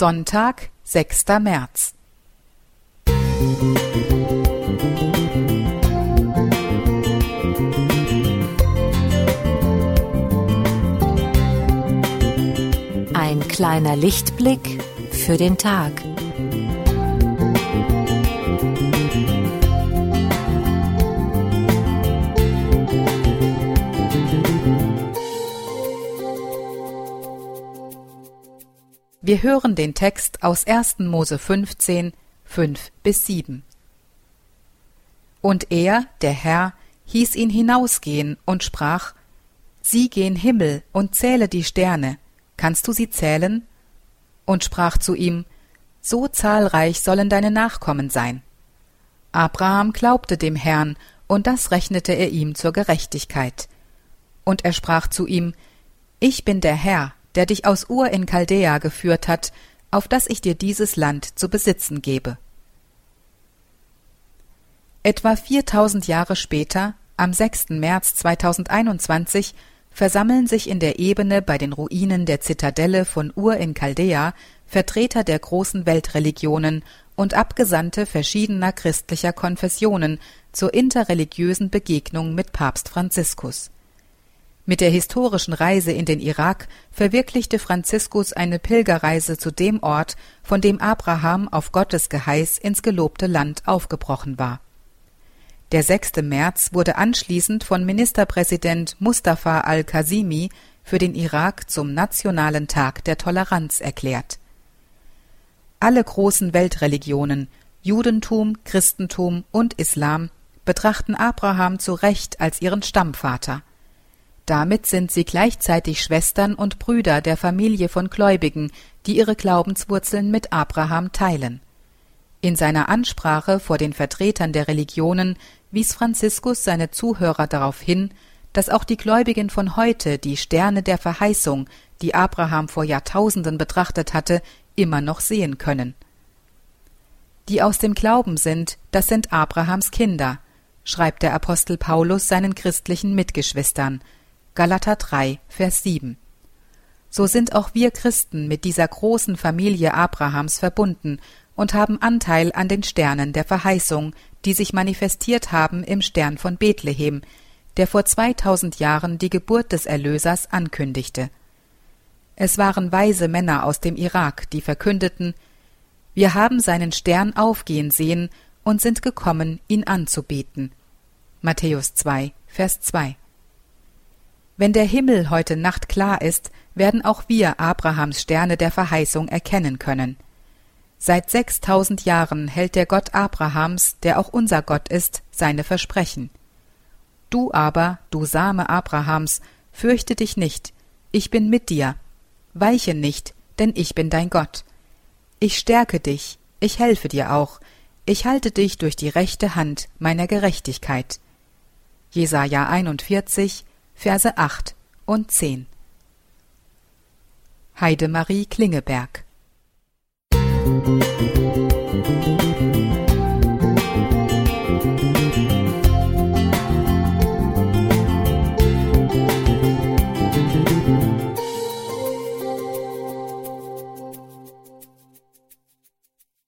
Sonntag, 6. März. Ein kleiner Lichtblick für den Tag. Wir hören den Text aus 1. Mose 15, 5 bis 7. Und er, der Herr, hieß ihn hinausgehen und sprach, Sieh gen Himmel und zähle die Sterne, kannst du sie zählen? Und sprach zu ihm, So zahlreich sollen deine Nachkommen sein. Abraham glaubte dem Herrn, und das rechnete er ihm zur Gerechtigkeit. Und er sprach zu ihm, Ich bin der Herr, der dich aus Ur in Chaldea geführt hat, auf dass ich dir dieses Land zu besitzen gebe. Etwa 4000 Jahre später, am 6. März 2021, versammeln sich in der Ebene bei den Ruinen der Zitadelle von Ur in Chaldea Vertreter der großen Weltreligionen und Abgesandte verschiedener christlicher Konfessionen zur interreligiösen Begegnung mit Papst Franziskus. Mit der historischen Reise in den Irak verwirklichte Franziskus eine Pilgerreise zu dem Ort, von dem Abraham auf Gottes Geheiß ins gelobte Land aufgebrochen war. Der 6. März wurde anschließend von Ministerpräsident Mustafa al-Kasimi für den Irak zum Nationalen Tag der Toleranz erklärt. Alle großen Weltreligionen Judentum, Christentum und Islam betrachten Abraham zu Recht als ihren Stammvater. Damit sind sie gleichzeitig Schwestern und Brüder der Familie von Gläubigen, die ihre Glaubenswurzeln mit Abraham teilen. In seiner Ansprache vor den Vertretern der Religionen wies Franziskus seine Zuhörer darauf hin, dass auch die Gläubigen von heute die Sterne der Verheißung, die Abraham vor Jahrtausenden betrachtet hatte, immer noch sehen können. Die aus dem Glauben sind, das sind Abrahams Kinder, schreibt der Apostel Paulus seinen christlichen Mitgeschwistern, Galater 3, Vers 7. So sind auch wir Christen mit dieser großen Familie Abrahams verbunden und haben Anteil an den Sternen der Verheißung, die sich manifestiert haben im Stern von Bethlehem, der vor 2000 Jahren die Geburt des Erlösers ankündigte. Es waren weise Männer aus dem Irak, die verkündeten, wir haben seinen Stern aufgehen sehen und sind gekommen, ihn anzubeten. Matthäus 2, Vers 2. Wenn der Himmel heute Nacht klar ist, werden auch wir Abrahams Sterne der Verheißung erkennen können. Seit sechstausend Jahren hält der Gott Abrahams, der auch unser Gott ist, seine Versprechen. Du aber, du Same Abrahams, fürchte dich nicht, ich bin mit dir, weiche nicht, denn ich bin dein Gott. Ich stärke dich, ich helfe dir auch, ich halte dich durch die rechte Hand meiner Gerechtigkeit. Jesaja 41, Verse 8 und 10. Heidemarie Klingeberg Musik